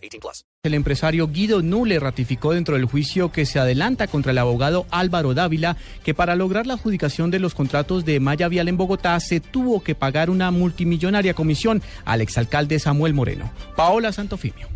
18 plus. El empresario Guido Nule ratificó dentro del juicio que se adelanta contra el abogado Álvaro Dávila que para lograr la adjudicación de los contratos de Maya Vial en Bogotá se tuvo que pagar una multimillonaria comisión al exalcalde Samuel Moreno. Paola Santofimio.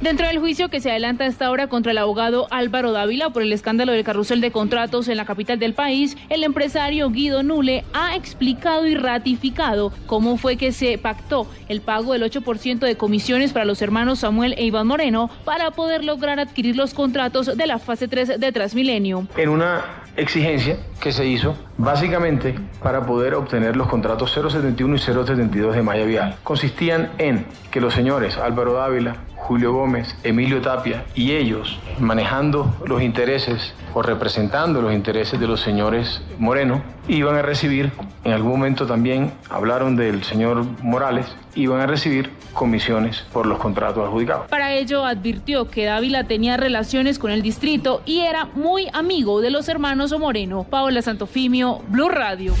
Dentro del juicio que se adelanta a esta hora contra el abogado Álvaro Dávila por el escándalo del carrusel de contratos en la capital del país, el empresario Guido Nule ha explicado y ratificado cómo fue que se pactó el pago del 8% de comisiones para los hermanos Samuel e Iván Moreno para poder lograr adquirir los contratos de la fase 3 de Transmilenio. En una exigencia que se hizo básicamente para poder obtener los contratos 071 y 072 de Maya Vial. Consistían en que los señores Álvaro Dávila, Julio Gómez, Emilio Tapia y ellos manejando los intereses o representando los intereses de los señores Moreno, iban a recibir, en algún momento también hablaron del señor Morales, iban a recibir comisiones por los contratos adjudicados. Para ello advirtió que Dávila tenía relaciones con el distrito y era muy amigo de los hermanos Moreno. Paola Santofimio, Blue Radio.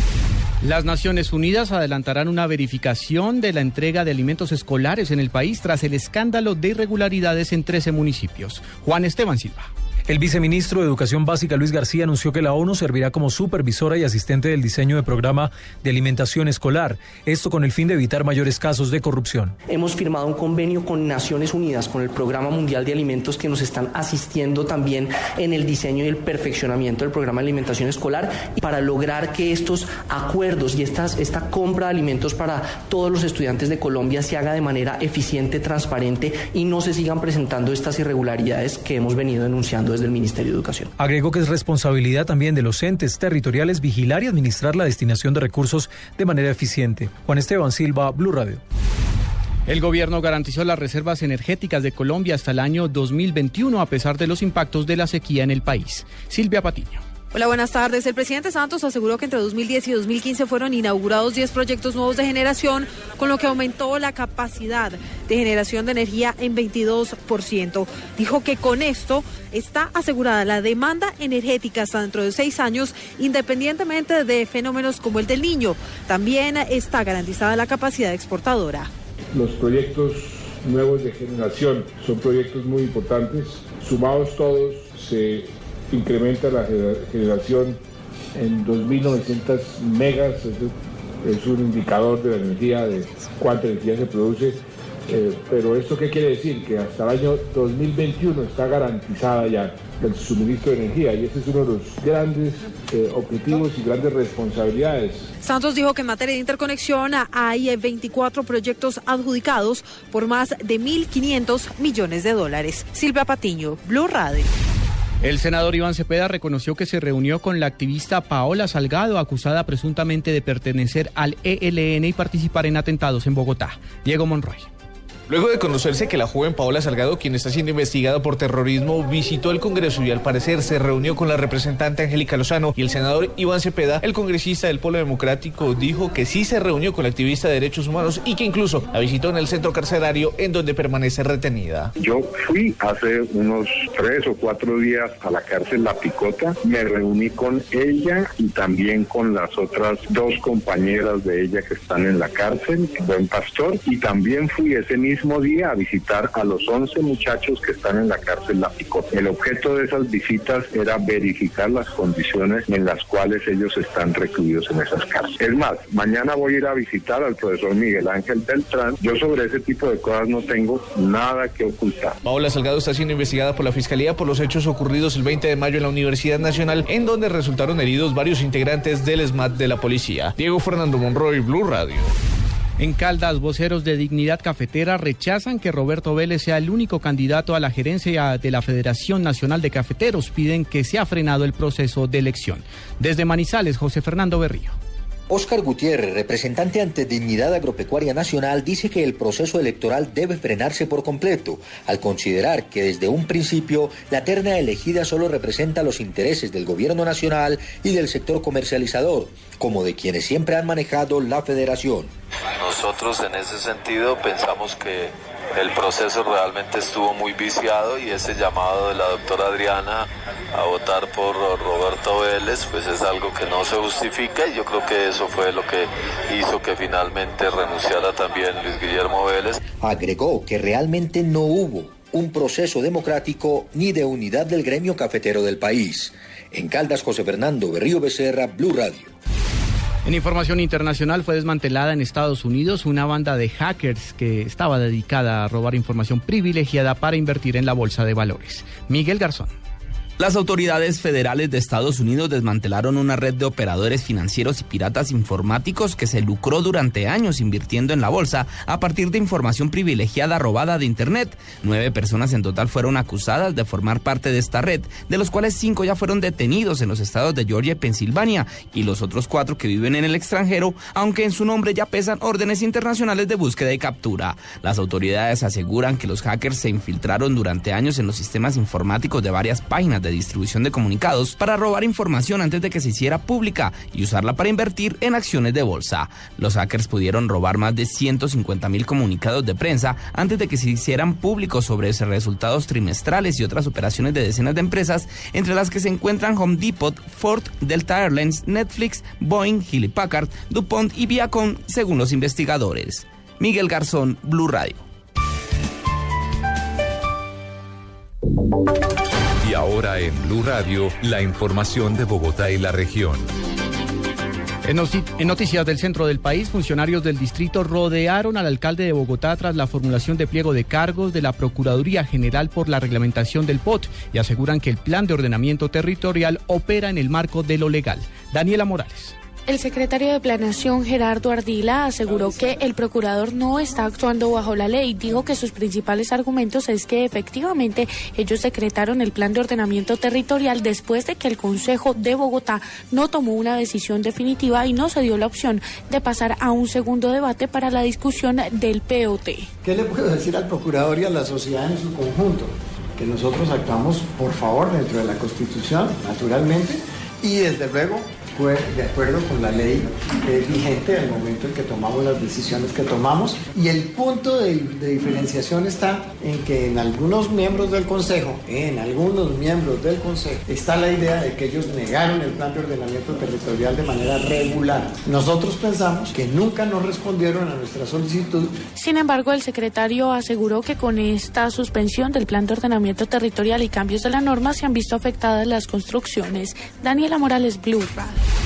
Las Naciones Unidas adelantarán una verificación de la entrega de alimentos escolares en el país tras el escándalo de irregularidades en 13 municipios. Juan Esteban Silva. El viceministro de Educación Básica Luis García anunció que la ONU servirá como supervisora y asistente del diseño de programa de alimentación escolar, esto con el fin de evitar mayores casos de corrupción. Hemos firmado un convenio con Naciones Unidas, con el Programa Mundial de Alimentos, que nos están asistiendo también en el diseño y el perfeccionamiento del programa de alimentación escolar para lograr que estos acuerdos y esta compra de alimentos para todos los estudiantes de Colombia se haga de manera eficiente, transparente y no se sigan presentando estas irregularidades que hemos venido denunciando desde del Ministerio de Educación. Agregó que es responsabilidad también de los entes territoriales vigilar y administrar la destinación de recursos de manera eficiente. Juan Esteban Silva, Blue Radio. El gobierno garantizó las reservas energéticas de Colombia hasta el año 2021 a pesar de los impactos de la sequía en el país. Silvia Patiño. Hola, buenas tardes. El presidente Santos aseguró que entre 2010 y 2015 fueron inaugurados 10 proyectos nuevos de generación, con lo que aumentó la capacidad de generación de energía en 22%. Dijo que con esto está asegurada la demanda energética hasta dentro de seis años, independientemente de fenómenos como el del niño. También está garantizada la capacidad exportadora. Los proyectos nuevos de generación son proyectos muy importantes. Sumados todos, se incrementa la generación en 2.900 megas, es un indicador de la energía, de cuánta energía se produce. Eh, pero ¿esto qué quiere decir? Que hasta el año 2021 está garantizada ya el suministro de energía y ese es uno de los grandes eh, objetivos y grandes responsabilidades. Santos dijo que en materia de interconexión hay 24 proyectos adjudicados por más de 1.500 millones de dólares. Silvia Patiño, Blue Radio. El senador Iván Cepeda reconoció que se reunió con la activista Paola Salgado, acusada presuntamente de pertenecer al ELN y participar en atentados en Bogotá. Diego Monroy. Luego de conocerse que la joven Paola Salgado, quien está siendo investigada por terrorismo, visitó el Congreso y al parecer se reunió con la representante Angélica Lozano y el senador Iván Cepeda, el congresista del Polo Democrático, dijo que sí se reunió con la activista de derechos humanos y que incluso la visitó en el centro carcelario en donde permanece retenida. Yo fui hace unos tres o cuatro días a la cárcel La Picota, me reuní con ella y también con las otras dos compañeras de ella que están en la cárcel, Buen Pastor, y también fui ese mismo día a visitar a los 11 muchachos que están en la cárcel La Picota. El objeto de esas visitas era verificar las condiciones en las cuales ellos están recluidos en esas cárceles. Es más, mañana voy a ir a visitar al profesor Miguel Ángel Beltrán. Yo sobre ese tipo de cosas no tengo nada que ocultar. Paola Salgado está siendo investigada por la Fiscalía por los hechos ocurridos el 20 de mayo en la Universidad Nacional, en donde resultaron heridos varios integrantes del SMAT de la policía. Diego Fernando Monroy, Blue Radio. En Caldas, voceros de Dignidad Cafetera rechazan que Roberto Vélez sea el único candidato a la gerencia de la Federación Nacional de Cafeteros. Piden que sea frenado el proceso de elección. Desde Manizales, José Fernando Berrío. Óscar Gutiérrez, representante ante Dignidad Agropecuaria Nacional, dice que el proceso electoral debe frenarse por completo, al considerar que desde un principio la terna elegida solo representa los intereses del gobierno nacional y del sector comercializador, como de quienes siempre han manejado la federación. Nosotros en ese sentido pensamos que el proceso realmente estuvo muy viciado y ese llamado de la doctora Adriana a votar por Roberto Pues es algo que no se justifica y yo creo que eso fue lo que hizo que finalmente renunciara también Luis Guillermo Vélez. Agregó que realmente no hubo un proceso democrático ni de unidad del gremio cafetero del país. En Caldas, José Fernando Berrío Becerra, Blue Radio. En información internacional fue desmantelada en Estados Unidos una banda de hackers que estaba dedicada a robar información privilegiada para invertir en la bolsa de valores. Miguel Garzón. Las autoridades federales de Estados Unidos desmantelaron una red de operadores financieros y piratas informáticos que se lucró durante años invirtiendo en la bolsa a partir de información privilegiada robada de Internet. Nueve personas en total fueron acusadas de formar parte de esta red, de los cuales cinco ya fueron detenidos en los estados de Georgia y Pensilvania, y los otros cuatro que viven en el extranjero, aunque en su nombre ya pesan órdenes internacionales de búsqueda y captura. Las autoridades aseguran que los hackers se infiltraron durante años en los sistemas informáticos de varias páginas de distribución de comunicados para robar información antes de que se hiciera pública y usarla para invertir en acciones de bolsa. Los hackers pudieron robar más de 150 mil comunicados de prensa antes de que se hicieran públicos sobre esos resultados trimestrales y otras operaciones de decenas de empresas, entre las que se encuentran Home Depot, Ford, Delta Airlines, Netflix, Boeing, Hewlett Packard, DuPont y Viacom, según los investigadores. Miguel Garzón, Blue Radio. Ahora en Blue Radio, la información de Bogotá y la región. En, noticias del centro del país, funcionarios del distrito rodearon al alcalde de Bogotá tras la formulación de pliego de cargos de la Procuraduría General por la reglamentación del POT y aseguran que el plan de ordenamiento territorial opera en el marco de lo legal. Daniela Morales. El secretario de Planeación, Gerardo Ardila, aseguró que el procurador no está actuando bajo la ley. Dijo que sus principales argumentos es que efectivamente ellos decretaron el plan de ordenamiento territorial después de que el Consejo de Bogotá no tomó una decisión definitiva y no se dio la opción de pasar a un segundo debate para la discusión del POT. ¿Qué le puedo decir al procurador y a la sociedad en su conjunto? Que nosotros actuamos por favor dentro de la Constitución, naturalmente, y desde luego de acuerdo con la ley eh, vigente al momento en que tomamos las decisiones que tomamos. Y el punto de, de, diferenciación está en que en algunos miembros del Consejo, en algunos miembros del Consejo, está la idea de que ellos negaron el plan de ordenamiento territorial de manera regular. Nosotros pensamos que nunca nos respondieron a nuestra solicitud. Sin embargo, el secretario aseguró que con esta suspensión del plan de ordenamiento territorial y cambios de la norma se han visto afectadas las construcciones. Daniela Morales, Blue Radio.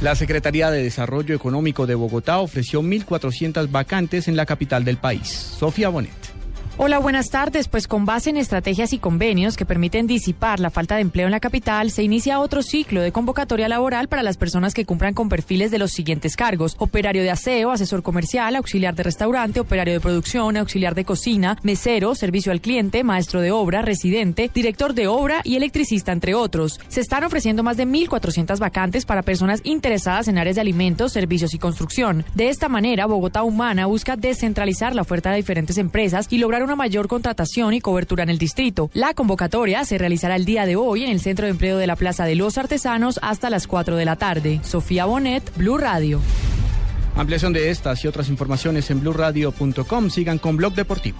La Secretaría de Desarrollo Económico de Bogotá ofreció 1.400 vacantes en la capital del país. Sofía Bonet. Hola, buenas tardes. Pues con base en estrategias y convenios que permiten disipar la falta de empleo en la capital, se inicia otro ciclo de convocatoria laboral para las personas que cumplan con perfiles de los siguientes cargos. Operario de aseo, asesor comercial, auxiliar de restaurante, operario de producción, auxiliar de cocina, mesero, servicio al cliente, maestro de obra, residente, director de obra y electricista, entre otros. Se están ofreciendo más de 1.400 vacantes para personas interesadas en áreas de alimentos, servicios y construcción. De esta manera, Bogotá Humana busca descentralizar la oferta de diferentes empresas y lograr una mayor contratación y cobertura en el distrito. La convocatoria se realizará el día de hoy en el Centro de Empleo de la Plaza de los Artesanos hasta las 4 de la tarde. Sofía Bonet, Blue Radio. Ampliación de estas y otras informaciones en blueradio.com. Sigan con Blog Deportivo.